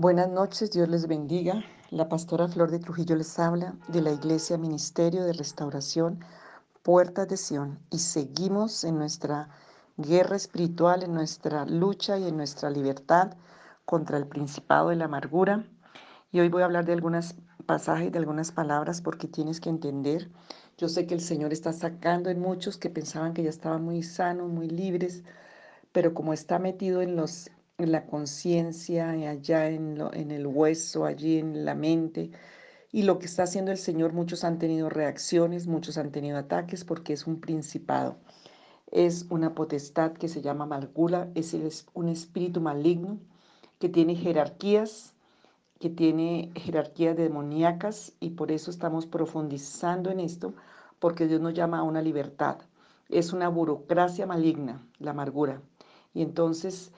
Buenas noches, Dios les bendiga. La pastora Flor de Trujillo les habla de la Iglesia Ministerio de Restauración Puertas de Sion y seguimos en nuestra guerra espiritual, en nuestra lucha y en nuestra libertad contra el principado de la amargura. Y hoy voy a hablar de algunos pasajes, de algunas palabras, porque tienes que entender. Yo sé que el Señor está sacando en muchos que pensaban que ya estaban muy sanos, muy libres, pero como está metido en los en la conciencia, allá en, en el hueso, allí en la mente. Y lo que está haciendo el Señor, muchos han tenido reacciones, muchos han tenido ataques porque es un principado. Es una potestad que se llama Malgula, es un espíritu maligno que tiene jerarquías, que tiene jerarquías demoníacas y por eso estamos profundizando en esto, porque Dios nos llama a una libertad. Es una burocracia maligna, la amargura. Y entonces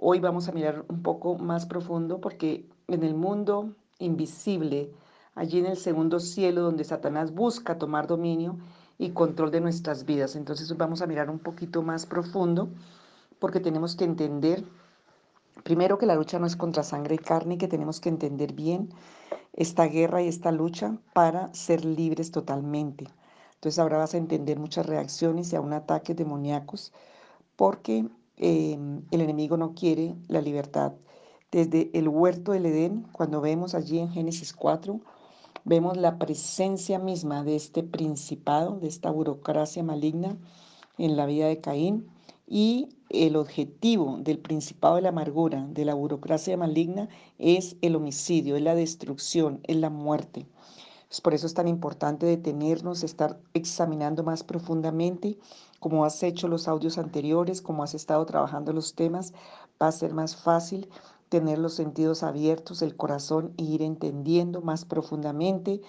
Hoy vamos a mirar un poco más profundo porque en el mundo invisible, allí en el segundo cielo donde Satanás busca tomar dominio y control de nuestras vidas. Entonces vamos a mirar un poquito más profundo porque tenemos que entender, primero que la lucha no es contra sangre y carne, que tenemos que entender bien esta guerra y esta lucha para ser libres totalmente. Entonces ahora vas a entender muchas reacciones y a un ataque demoníacos porque Em, el enemigo no quiere la libertad. Desde el huerto del Edén, cuando vemos allí en Génesis 4, vemos la presencia misma de este principado, de esta burocracia maligna en la vida de Caín y el objetivo del principado de la amargura, de la burocracia maligna, es el homicidio, es la destrucción, es la muerte. Por eso es tan importante detenernos, estar examinando más profundamente como has hecho los audios anteriores, como has estado trabajando los temas, va a ser más fácil tener los sentidos abiertos, el corazón e ir entendiendo más profundamente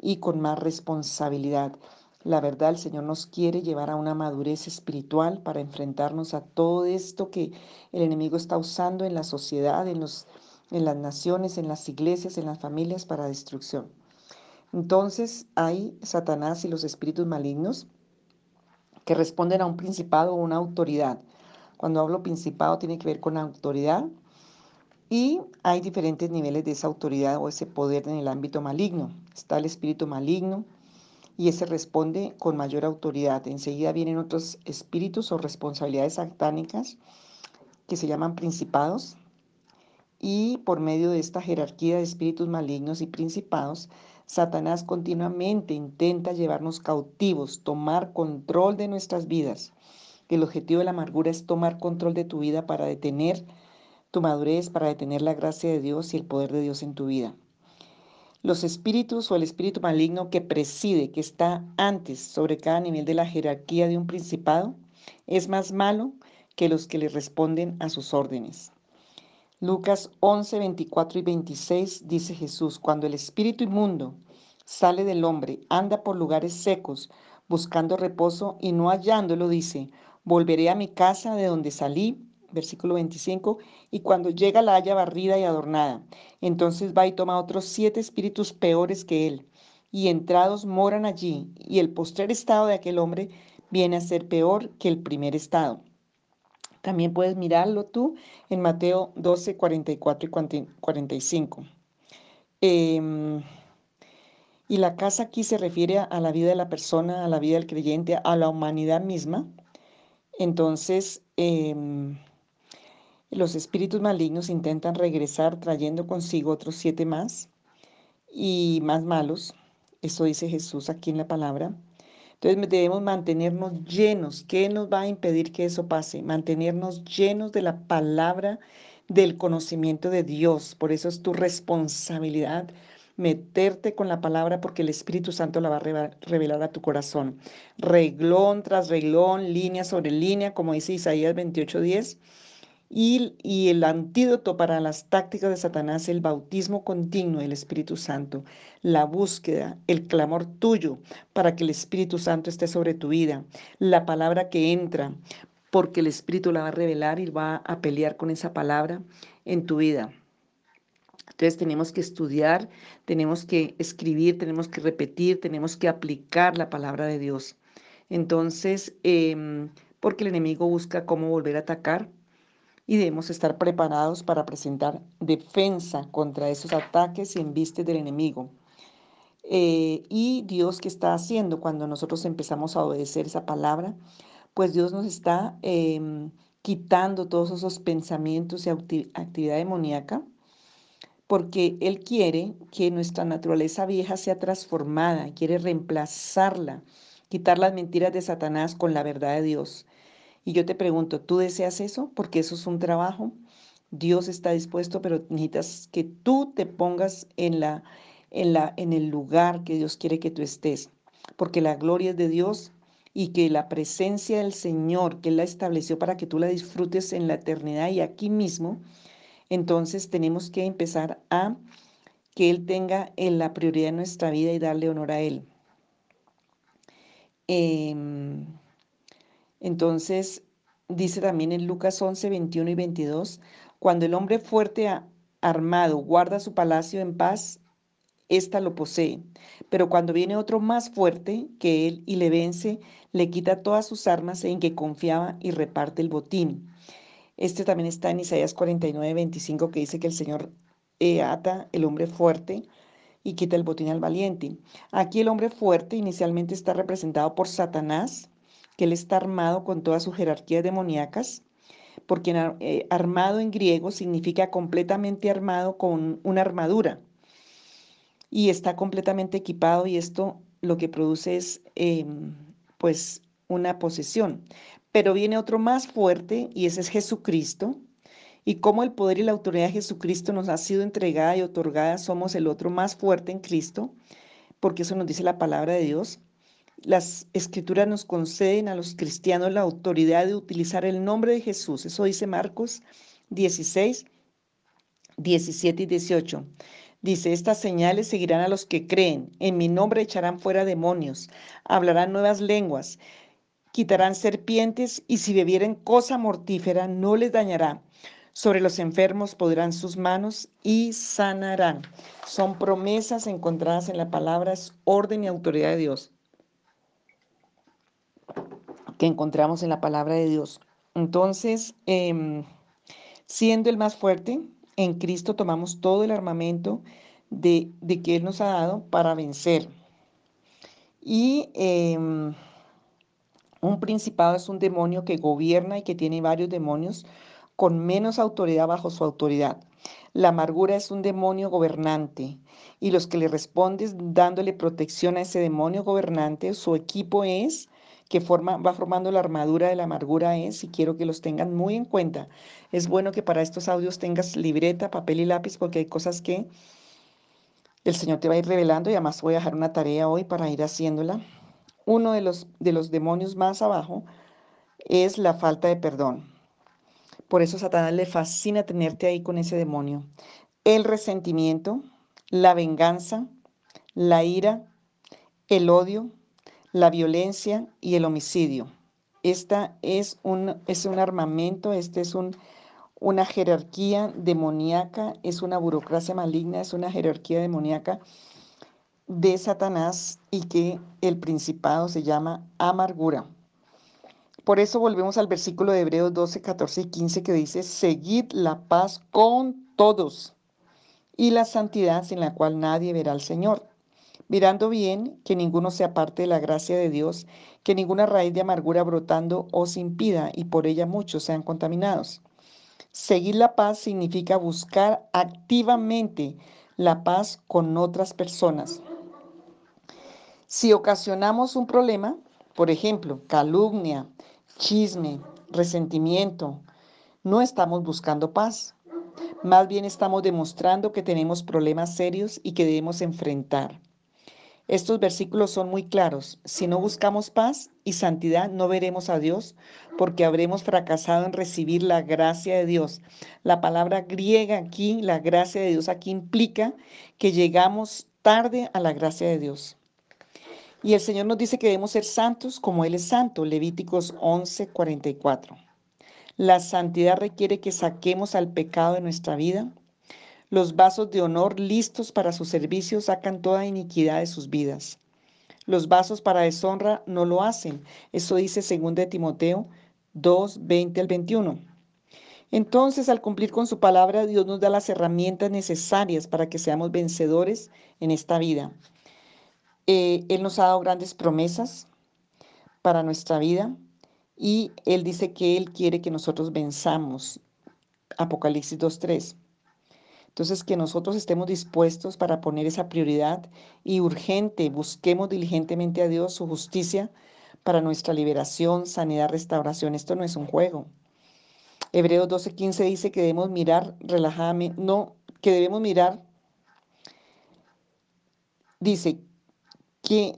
y con más responsabilidad. La verdad, el Señor nos quiere llevar a una madurez espiritual para enfrentarnos a todo esto que el enemigo está usando en la sociedad, en, los, en las naciones, en las iglesias, en las familias para destrucción. Entonces hay Satanás y los espíritus malignos que responden a un principado o una autoridad. Cuando hablo principado tiene que ver con autoridad y hay diferentes niveles de esa autoridad o ese poder en el ámbito maligno. Está el espíritu maligno y ese responde con mayor autoridad. Enseguida vienen otros espíritus o responsabilidades satánicas que se llaman principados y por medio de esta jerarquía de espíritus malignos y principados Satanás continuamente intenta llevarnos cautivos, tomar control de nuestras vidas. El objetivo de la amargura es tomar control de tu vida para detener tu madurez, para detener la gracia de Dios y el poder de Dios en tu vida. Los espíritus o el espíritu maligno que preside, que está antes sobre cada nivel de la jerarquía de un principado, es más malo que los que le responden a sus órdenes. Lucas 11, 24 y 26 dice Jesús, cuando el espíritu inmundo sale del hombre, anda por lugares secos, buscando reposo y no hallándolo, dice, volveré a mi casa de donde salí, versículo 25, y cuando llega la haya barrida y adornada, entonces va y toma otros siete espíritus peores que él, y entrados moran allí, y el postrer estado de aquel hombre viene a ser peor que el primer estado. También puedes mirarlo tú en Mateo 12, 44 y 45. Em, y la casa aquí se refiere a la vida de la persona, a la vida del creyente, a la humanidad misma. Entonces, em, los espíritus malignos intentan regresar trayendo consigo otros siete más y más malos. Eso dice Jesús aquí en la palabra. Entonces debemos mantenernos llenos. ¿Qué nos va a impedir que eso pase? Mantenernos llenos de la palabra, del conocimiento de Dios. Por eso es tu responsabilidad meterte con la palabra porque el Espíritu Santo la va a revelar a tu corazón. Reglón tras reglón, línea sobre línea, como dice Isaías 28:10 y, el antídoto para las tácticas de Satanás, el bautismo continuo del Espíritu Santo, la búsqueda, el clamor tuyo para que el Espíritu Santo esté sobre tu vida, la palabra que entra, porque el Espíritu la va a revelar y va a pelear con esa palabra en tu vida. Entonces tenemos que estudiar, tenemos que escribir, tenemos que repetir, tenemos que aplicar la palabra de Dios. Entonces, em, porque el enemigo busca cómo volver a atacar, y debemos estar preparados para presentar defensa contra esos ataques y embistes del enemigo. Eh, y Dios que está haciendo cuando nosotros empezamos a obedecer esa palabra, pues Dios nos está em, quitando todos esos pensamientos y actividad demoníaca, porque Él quiere que nuestra naturaleza vieja sea transformada, quiere reemplazarla, quitar las mentiras de Satanás con la verdad de Dios. Y yo te pregunto, ¿tú deseas eso? Porque eso es un trabajo. Dios está dispuesto, pero necesitas que tú te pongas en, la, en, la, en el lugar que Dios quiere que tú estés. Porque la gloria es de Dios y que la presencia del Señor, que Él la estableció para que tú la disfrutes en la eternidad y aquí mismo, entonces tenemos que empezar a que Él tenga en la prioridad nuestra vida y darle honor a Él. Em, entonces, dice también en Lucas 11, 21 y 22, cuando el hombre fuerte armado guarda su palacio en paz, ésta lo posee. Pero cuando viene otro más fuerte que él y le vence, le quita todas sus armas en que confiaba y reparte el botín. Este también está en Isaías 49, 25, que dice que el Señor eh, ata el hombre fuerte y quita el botín al valiente. Aquí el hombre fuerte inicialmente está representado por Satanás, que él está armado con todas sus jerarquías demoníacas, porque eh, armado en griego significa completamente armado con una armadura y está completamente equipado y esto lo que produce es em, pues una posesión. Pero viene otro más fuerte y ese es Jesucristo. Y como el poder y la autoridad de Jesucristo nos ha sido entregada y otorgada, somos el otro más fuerte en Cristo, porque eso nos dice la palabra de Dios. Las escrituras nos conceden a los cristianos la autoridad de utilizar el nombre de Jesús. Eso dice Marcos 16, 17 y 18. Dice, estas señales seguirán a los que creen. En mi nombre echarán fuera demonios, hablarán nuevas lenguas, quitarán serpientes y si bebieren cosa mortífera no les dañará. Sobre los enfermos podrán sus manos y sanarán. Son promesas encontradas en la palabra, es orden y autoridad de Dios que encontramos en la palabra de Dios. Entonces, em, siendo el más fuerte, en Cristo tomamos todo el armamento de, que Él nos ha dado para vencer. Y em, un principado es un demonio que gobierna y que tiene varios demonios con menos autoridad bajo su autoridad. La amargura es un demonio gobernante y los que le responden dándole protección a ese demonio gobernante, su equipo es que forma, va formando la armadura de la amargura es, y quiero que los tengan muy en cuenta. Es bueno que para estos audios tengas libreta, papel y lápiz, porque hay cosas que el Señor te va a ir revelando y además voy a dejar una tarea hoy para ir haciéndola. Uno de los, de los demonios más abajo es la falta de perdón. Por eso Satanás le fascina tenerte ahí con ese demonio. El resentimiento, la venganza, la ira, el odio, la violencia y el homicidio. Esta es un, es un armamento, este es un, una jerarquía demoníaca, es una burocracia maligna, es una jerarquía demoníaca de Satanás y que el principado se llama amargura. Por eso volvemos al versículo de Hebreos 12, 14 y 15 que dice, seguid la paz con todos y la santidad sin la cual nadie verá al Señor mirando bien que ninguno sea parte de la gracia de Dios, que ninguna raíz de amargura brotando os impida y por ella muchos sean contaminados. Seguir la paz significa buscar activamente la paz con otras personas. Si ocasionamos un problema, por ejemplo, calumnia, chisme, resentimiento, no estamos buscando paz. Más bien estamos demostrando que tenemos problemas serios y que debemos enfrentar. Estos versículos son muy claros. Si no buscamos paz y santidad, no veremos a Dios porque habremos fracasado en recibir la gracia de Dios. La palabra griega aquí, la gracia de Dios aquí implica que llegamos tarde a la gracia de Dios. Y el Señor nos dice que debemos ser santos como Él es santo, Levíticos 11, 44. La santidad requiere que saquemos al pecado de nuestra vida, los vasos de honor listos para su servicio sacan toda iniquidad de sus vidas. Los vasos para deshonra no lo hacen. Eso dice 2 de Timoteo 2, 20 al 21. Entonces, al cumplir con su palabra, Dios nos da las herramientas necesarias para que seamos vencedores en esta vida. Eh, él nos ha dado grandes promesas para nuestra vida y Él dice que Él quiere que nosotros venzamos. Apocalipsis 2.3. Entonces, que nosotros estemos dispuestos para poner esa prioridad y urgente, busquemos diligentemente a Dios su justicia para nuestra liberación, sanidad, restauración. Esto no es un juego. Hebreos 12:15 dice que debemos mirar relajadamente, no, que debemos mirar, dice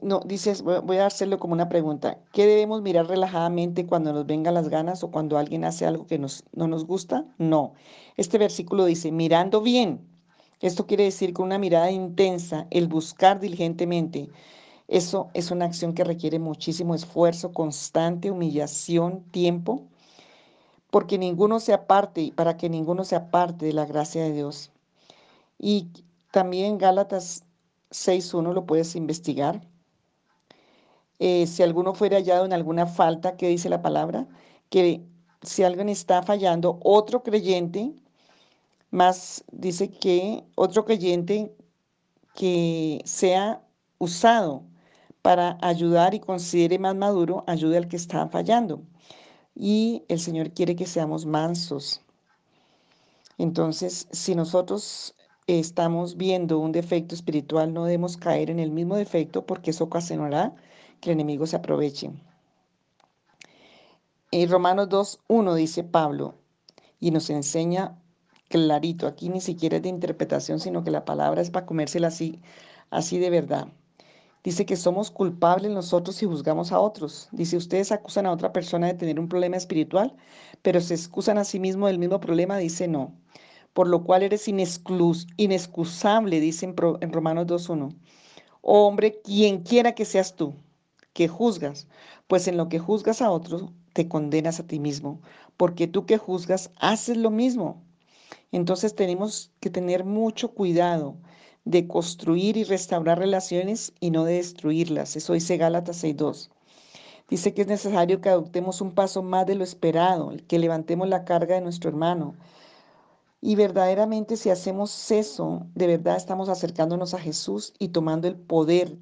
no, dices, voy a hacerlo como una pregunta, ¿qué debemos mirar relajadamente cuando nos vengan las ganas o cuando alguien hace algo que nos, no nos gusta? No. Este versículo dice, mirando bien. Esto quiere decir con una mirada intensa, el buscar diligentemente. Eso es una acción que requiere muchísimo esfuerzo, constante, humillación, tiempo porque ninguno se aparte, para que ninguno se aparte de la gracia de Dios. Y también Gálatas 6.1 lo puedes investigar. Eh, si alguno fuera hallado en alguna falta, ¿qué dice la palabra? Que si alguien está fallando, otro creyente, más dice que otro creyente que sea usado para ayudar y considere más maduro, ayude al que está fallando y el Señor quiere que seamos mansos. Entonces, si nosotros estamos viendo un defecto espiritual, no debemos caer en el mismo defecto porque eso ocasionará que el enemigo se aproveche. En Romanos 2.1 dice Pablo y nos enseña clarito, aquí ni siquiera es de interpretación, sino que la palabra es para comérsela así, así de verdad. Dice que somos culpables nosotros si juzgamos a otros. Dice, ustedes acusan a otra persona de tener un problema espiritual, pero se excusan a sí mismos del mismo problema. Dice, no. Por lo cual eres inexcusable, dice en, Romanos 2.1. Oh hombre, quien quiera que seas tú, que juzgas, pues en lo que juzgas a otros, te condenas a ti mismo, porque tú que juzgas haces lo mismo. Entonces tenemos que tener mucho cuidado de construir y restaurar relaciones y no de destruirlas. Eso dice Gálatas 6.2. Dice que es necesario que adoptemos un paso más de lo esperado, que levantemos la carga de nuestro hermano. Y verdaderamente si hacemos eso, de verdad estamos acercándonos a Jesús y tomando el poder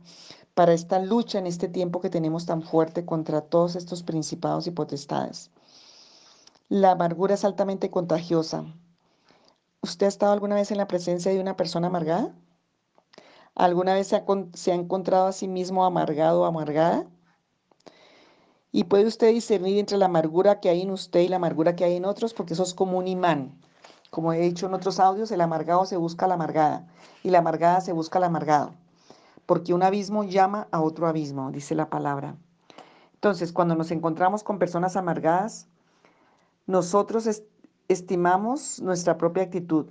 para esta lucha en este tiempo que tenemos tan fuerte contra todos estos principados y potestades. La amargura es altamente contagiosa. ¿Usted ha estado alguna vez en la presencia de una persona amargada? ¿Alguna vez se ha, encontrado a sí mismo amargado o amargada? Y puede usted discernir entre la amargura que hay en usted y la amargura que hay en otros, porque eso es como un imán. Como he dicho en otros audios, el amargado se busca la amargada y la amargada se busca al amargado, porque un abismo llama a otro abismo, dice la palabra. Entonces, cuando nos encontramos con personas amargadas, nosotros estimamos nuestra propia actitud,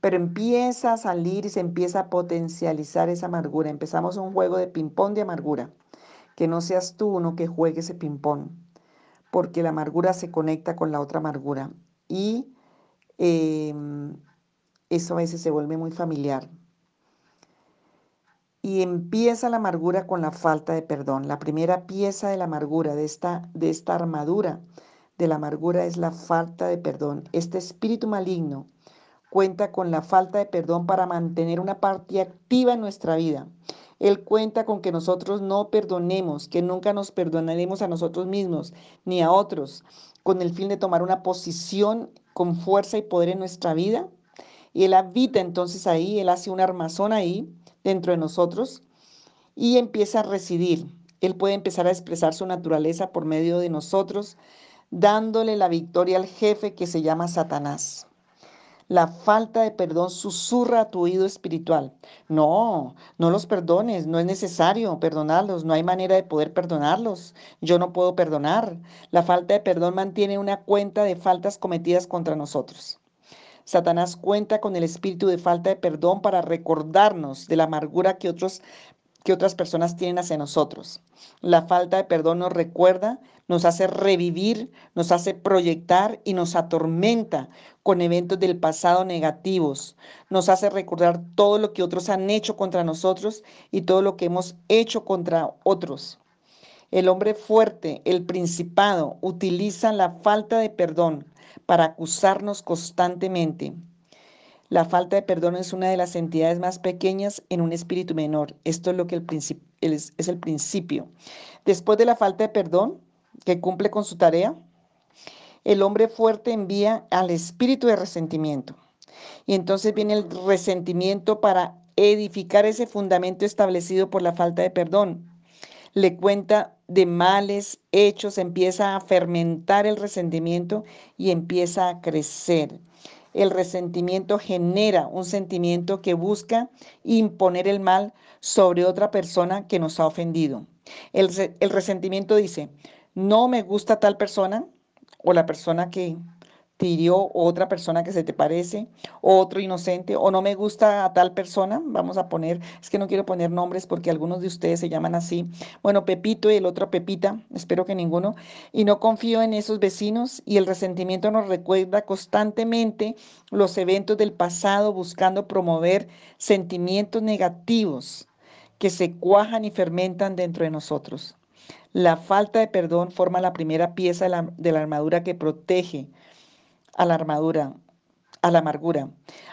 pero empieza a salir y se empieza a potencializar esa amargura. Empezamos un juego de ping-pong de amargura. Que no seas tú uno que juegue ese ping-pong, porque la amargura se conecta con la otra amargura y em, eso a veces se vuelve muy familiar. Y empieza la amargura con la falta de perdón. La primera pieza de la amargura, de esta, de esta armadura de la amargura, es la falta de perdón. Este espíritu maligno cuenta con la falta de perdón para mantener una parte activa en nuestra vida. Él cuenta con que nosotros no perdonemos, que nunca nos perdonaremos a nosotros mismos ni a otros, con el fin de tomar una posición con fuerza y poder en nuestra vida. Y Él habita entonces ahí, Él hace un armazón ahí dentro de nosotros y empieza a residir. Él puede empezar a expresar su naturaleza por medio de nosotros, dándole la victoria al jefe que se llama Satanás. La falta de perdón susurra a tu oído espiritual. No, no los perdones, no es necesario perdonarlos, no hay manera de poder perdonarlos. Yo no puedo perdonar. La falta de perdón mantiene una cuenta de faltas cometidas contra nosotros. Satanás cuenta con el espíritu de falta de perdón para recordarnos de la amargura que otros que otras personas tienen hacia nosotros. La falta de perdón nos recuerda, nos hace revivir, nos hace proyectar y nos atormenta con eventos del pasado negativos. Nos hace recordar todo lo que otros han hecho contra nosotros y todo lo que hemos hecho contra otros. El hombre fuerte, el principado, utiliza la falta de perdón para acusarnos constantemente. La falta de perdón es una de las entidades más pequeñas en un espíritu menor. Esto es lo que es, es el principio. Después de la falta de perdón, que cumple con su tarea, el hombre fuerte envía al espíritu de resentimiento. Y entonces viene el resentimiento para edificar ese fundamento establecido por la falta de perdón. Le cuenta de males hechos, empieza a fermentar el resentimiento y empieza a crecer. El resentimiento genera un sentimiento que busca imponer el mal sobre otra persona que nos ha ofendido. El, resentimiento dice, no me gusta tal persona o la persona que te otra persona que se te parece, otro inocente, o no me gusta a tal persona, vamos a poner, es que no quiero poner nombres porque algunos de ustedes se llaman así, bueno, Pepito y el otro Pepita, espero que ninguno, y no confío en esos vecinos y el resentimiento nos recuerda constantemente los eventos del pasado buscando promover sentimientos negativos que se cuajan y fermentan dentro de nosotros. La falta de perdón forma la primera pieza de la, de la armadura que protege a la armadura, a la amargura.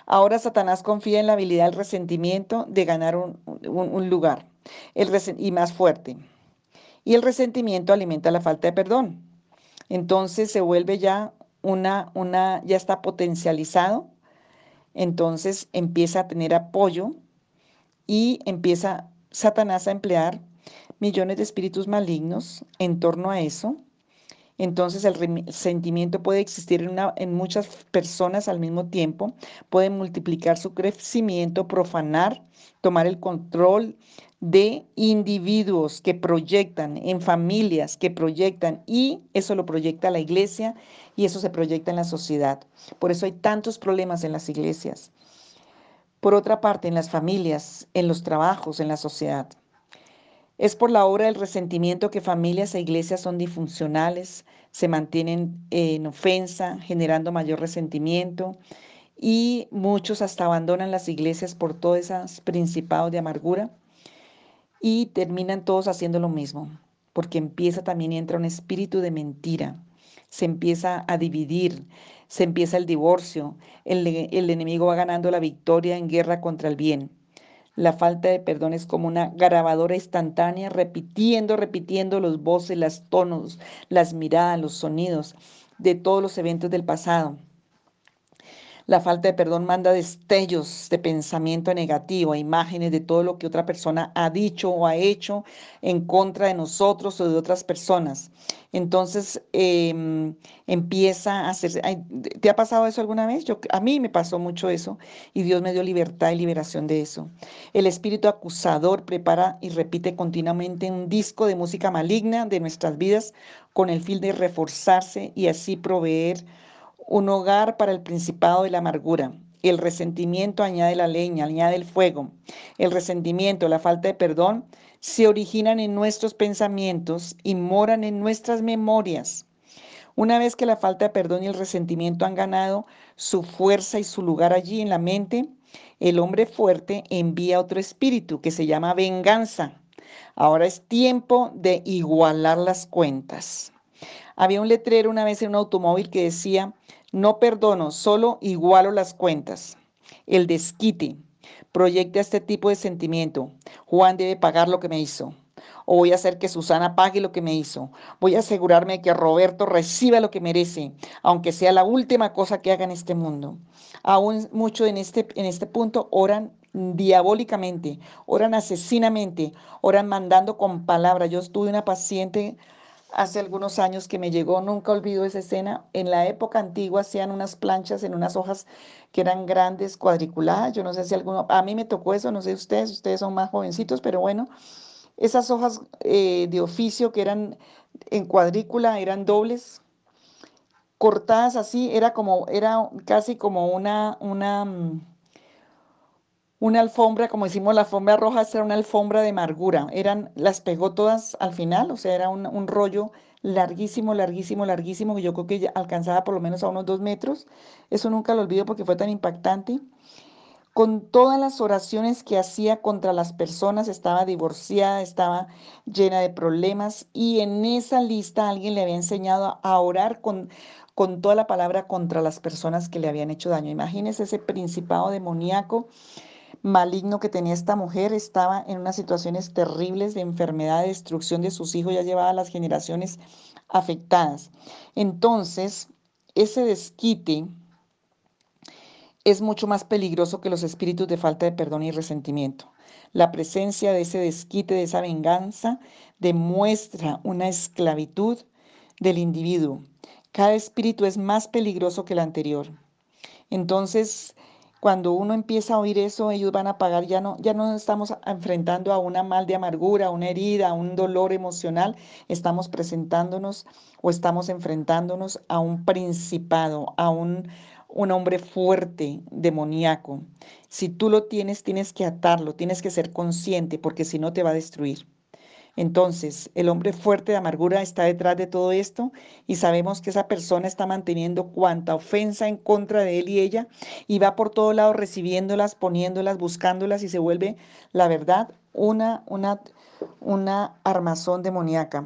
Ahora Satanás confía en la habilidad del resentimiento de ganar un, lugar el y más fuerte. Y el resentimiento alimenta la falta de perdón. Entonces se vuelve ya una, una, ya está potencializado. Entonces empieza a tener apoyo y empieza Satanás a emplear millones de espíritus malignos en torno a eso entonces el sentimiento puede existir en, en, muchas personas al mismo tiempo, puede multiplicar su crecimiento, profanar, tomar el control de individuos que proyectan, en familias que proyectan, y eso lo proyecta la iglesia y eso se proyecta en la sociedad. Por eso hay tantos problemas en las iglesias. Por otra parte, en las familias, en los trabajos, en la sociedad. Es por la obra del resentimiento que familias e iglesias son disfuncionales, se mantienen en ofensa, generando mayor resentimiento y muchos hasta abandonan las iglesias por todos esos principados de amargura y terminan todos haciendo lo mismo, porque empieza también entra un espíritu de mentira, se empieza a dividir, se empieza el divorcio, el, el enemigo va ganando la victoria en guerra contra el bien. La falta de perdón es como una grabadora instantánea, repitiendo, repitiendo los voces, los tonos, las miradas, los sonidos de todos los eventos del pasado. La falta de perdón manda destellos de pensamiento negativo, imágenes de todo lo que otra persona ha dicho o ha hecho en contra de nosotros o de otras personas. Entonces em, empieza a hacerse. ¿Te ha pasado eso alguna vez? Yo, a mí me pasó mucho eso y Dios me dio libertad y liberación de eso. El espíritu acusador prepara y repite continuamente un disco de música maligna de nuestras vidas con el fin de reforzarse y así proveer un hogar para el principado de la amargura. El resentimiento añade la leña, añade el fuego. El resentimiento, la falta de perdón, se originan en nuestros pensamientos y moran en nuestras memorias. Una vez que la falta de perdón y el resentimiento han ganado su fuerza y su lugar allí en la mente, el hombre fuerte envía otro espíritu que se llama venganza. Ahora es tiempo de igualar las cuentas. Había un letrero una vez en un automóvil que decía, no perdono, solo igualo las cuentas. El desquite proyecta este tipo de sentimiento. Juan debe pagar lo que me hizo. O voy a hacer que Susana pague lo que me hizo. Voy a asegurarme que Roberto reciba lo que merece, aunque sea la última cosa que haga en este mundo. Aún mucho en este, en este punto oran diabólicamente, oran asesinamente, oran mandando con palabras. Yo tuve una paciente hace algunos años que me llegó, nunca olvido esa escena. En la época antigua hacían unas planchas en unas hojas que eran grandes, cuadriculadas. Yo no sé si alguno, a mí me tocó eso, no sé ustedes, ustedes son más jovencitos, pero bueno, esas hojas eh, de oficio que eran en cuadrícula, eran dobles, cortadas así, era como, era casi como una, una, mm, una alfombra, como decimos, la alfombra roja, era una alfombra de amargura. Eran, las pegó todas al final, o sea, era un, rollo larguísimo, larguísimo, larguísimo, que yo creo que alcanzaba por lo menos a unos dos metros. Eso nunca lo olvido porque fue tan impactante. con todas las oraciones que hacía contra las personas, estaba divorciada, estaba llena de problemas y en esa lista alguien le había enseñado a orar con, con toda la palabra contra las personas que le habían hecho daño. Imagínese ese principado demoníaco maligno que tenía esta mujer, estaba en unas situaciones terribles de enfermedad, de destrucción de sus hijos, ya llevaba las generaciones afectadas. Entonces, ese desquite es mucho más peligroso que los espíritus de falta de perdón y resentimiento. La presencia de ese desquite, de esa venganza, demuestra una esclavitud del individuo. Cada espíritu es más peligroso que el anterior. Entonces, cuando uno empieza a oír eso, ellos van a pagar, ya no, ya no estamos enfrentando a una mal de amargura, a una herida, a un dolor emocional, estamos presentándonos o estamos enfrentándonos a un principado, a un, un hombre fuerte, demoníaco. Si tú lo tienes, tienes que atarlo, tienes que ser consciente, porque si no te va a destruir. Entonces, el hombre fuerte de amargura está detrás de todo esto y sabemos que esa persona está manteniendo cuanta ofensa en contra de él y ella y va por todo lado recibiéndolas, poniéndolas, buscándolas y se vuelve, la verdad, una, una, una armazón demoníaca.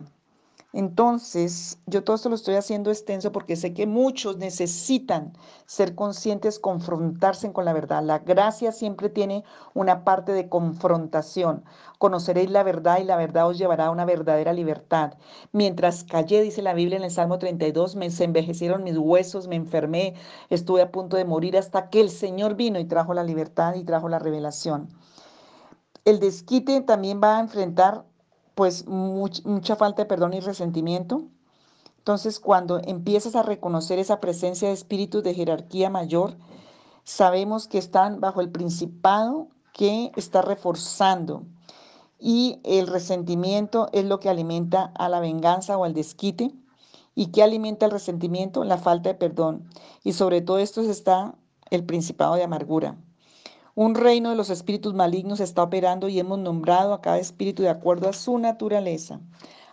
Entonces, yo todo esto lo estoy haciendo extenso porque sé que muchos necesitan ser conscientes, confrontarse con la verdad. La gracia siempre tiene una parte de confrontación. Conoceréis la verdad y la verdad os llevará a una verdadera libertad. Mientras callé, dice la Biblia en el Salmo 32, me envejecieron mis huesos, me enfermé, estuve a punto de morir hasta que el Señor vino y trajo la libertad y trajo la revelación. El desquite también va a enfrentar pues mucha falta de perdón y resentimiento. Entonces, cuando empiezas a reconocer esa presencia de espíritus de jerarquía mayor, sabemos que están bajo el principado que está reforzando. Y el resentimiento es lo que alimenta a la venganza o al desquite. ¿Y qué alimenta el resentimiento? La falta de perdón. Y sobre todo esto está el principado de amargura. Un reino de los espíritus malignos está operando y hemos nombrado a cada espíritu de acuerdo a su naturaleza.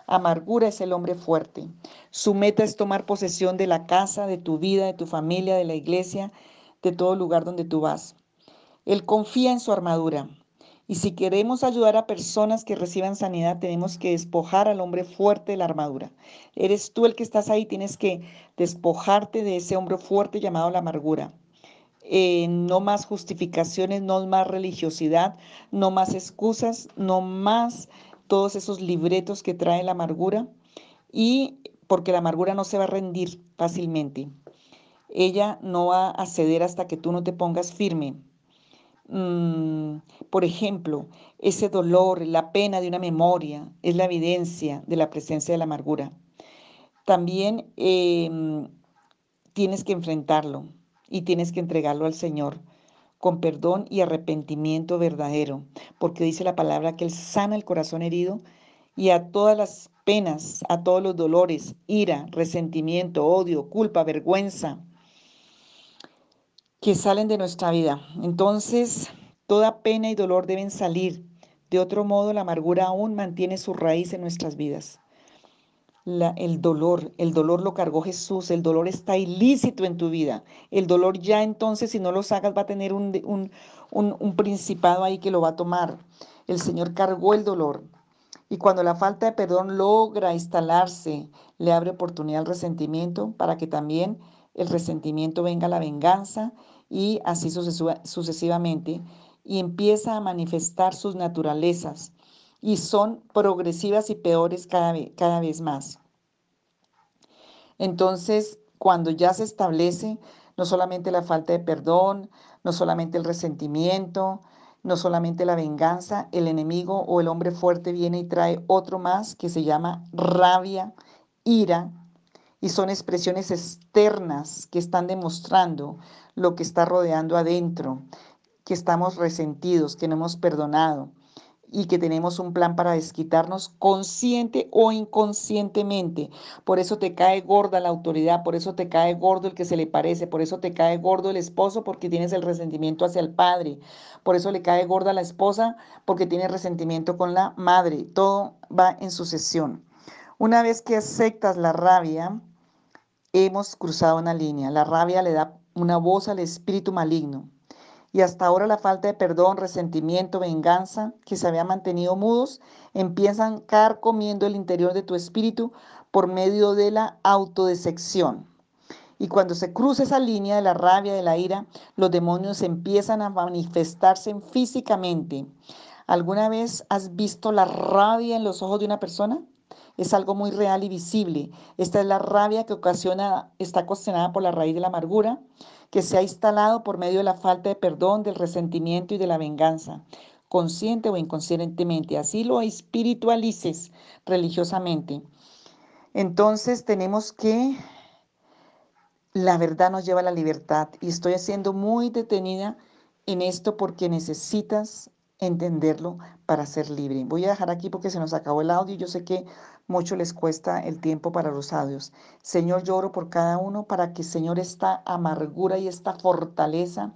Amargura es el hombre fuerte. Su meta es tomar posesión de la casa, de tu vida, de tu familia, de la iglesia, de todo lugar donde tú vas. Él confía en su armadura. Y si queremos ayudar a personas que reciban sanidad, tenemos que despojar al hombre fuerte de la armadura. Eres tú el que estás ahí, tienes que despojarte de ese hombre fuerte llamado la amargura. Eh, no más justificaciones, no más religiosidad, no más excusas, no más todos esos libretos que trae la amargura y porque la amargura no se va a rendir fácilmente. Ella no va a ceder hasta que tú no te pongas firme. Mm, por ejemplo, ese dolor, la pena de una memoria es la evidencia de la presencia de la amargura. También em, tienes que enfrentarlo y tienes que entregarlo al Señor con perdón y arrepentimiento verdadero, porque dice la palabra que Él sana el corazón herido y a todas las penas, a todos los dolores, ira, resentimiento, odio, culpa, vergüenza, que salen de nuestra vida. Entonces, toda pena y dolor deben salir. De otro modo, la amargura aún mantiene su raíz en nuestras vidas el dolor. El dolor lo cargó Jesús, el dolor está ilícito en tu vida. El dolor ya entonces, si no lo sacas, va a tener un, un, un principado ahí que lo va a tomar. El Señor cargó el dolor. Y cuando la falta de perdón logra instalarse, le abre oportunidad al resentimiento para que también el resentimiento venga a la venganza y así sucesivamente. Y empieza a manifestar sus naturalezas y son progresivas y peores cada, vez, cada vez más. Entonces, cuando ya se establece no solamente la falta de perdón, no solamente el resentimiento, no solamente la venganza, el enemigo o el hombre fuerte viene y trae otro más que se llama rabia, ira, y son expresiones externas que están demostrando lo que está rodeando adentro, que estamos resentidos, que no hemos perdonado, y que tenemos un plan para desquitarnos consciente o inconscientemente. Por eso te cae gorda la autoridad, por eso te cae gordo el que se le parece, por eso te cae gordo el esposo porque tienes el resentimiento hacia el padre, por eso le cae gorda la esposa porque tiene resentimiento con la madre. Todo va en sucesión. Una vez que aceptas la rabia, hemos cruzado una línea. La rabia le da una voz al espíritu maligno. Y hasta ahora la falta de perdón, resentimiento, venganza, que se habían mantenido mudos, empiezan a comiendo el interior de tu espíritu por medio de la autodesección. Y cuando se cruza esa línea de la rabia, de la ira, los demonios empiezan a manifestarse físicamente. ¿Alguna vez has visto la rabia en los ojos de una persona? Es algo muy real y visible. Esta es la rabia que ocasiona, está ocasionada por la raíz de la amargura, que se ha instalado por medio de la falta de perdón, del resentimiento y de la venganza, consciente o inconscientemente. Así lo espiritualices religiosamente. Entonces tenemos que, la verdad nos lleva a la libertad y estoy haciendo muy detenida en esto porque necesitas entenderlo para ser libre. Voy a dejar aquí porque se nos acabó el audio. Yo sé que mucho les cuesta el tiempo para los audios. Señor, lloro por cada uno para que, Señor, esta amargura y esta fortaleza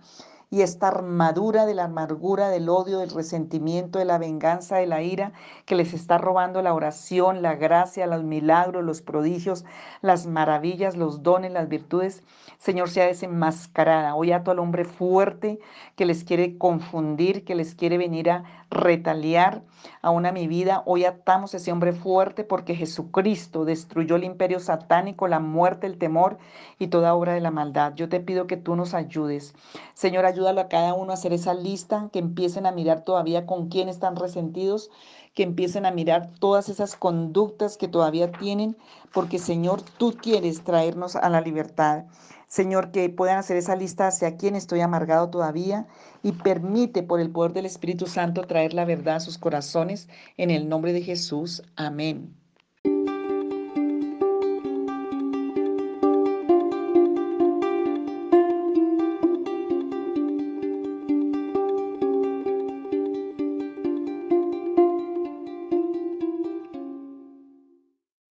y esta armadura de la amargura, del odio, del resentimiento, de la venganza, de la ira, que les está robando la oración, la gracia, los milagros, los prodigios, las maravillas, los dones, las virtudes, Señor, sea desenmascarada. Hoy ato al hombre fuerte que les quiere confundir, que les quiere venir a retaliar aún a mi vida. Hoy atamos a ese hombre fuerte porque Jesucristo destruyó el imperio satánico, la muerte, el temor y toda obra de la maldad. Yo te pido que tú nos ayudes. Señor, ayúdalo a cada uno a hacer esa lista, que empiecen a mirar todavía con quién están resentidos, que empiecen a mirar todas esas conductas que todavía tienen, porque Señor, tú quieres traernos a la libertad. Señor, que puedan hacer esa lista hacia quién estoy amargado todavía y permite por el poder del Espíritu Santo traer la verdad a sus corazones en el nombre de Jesús. Amén.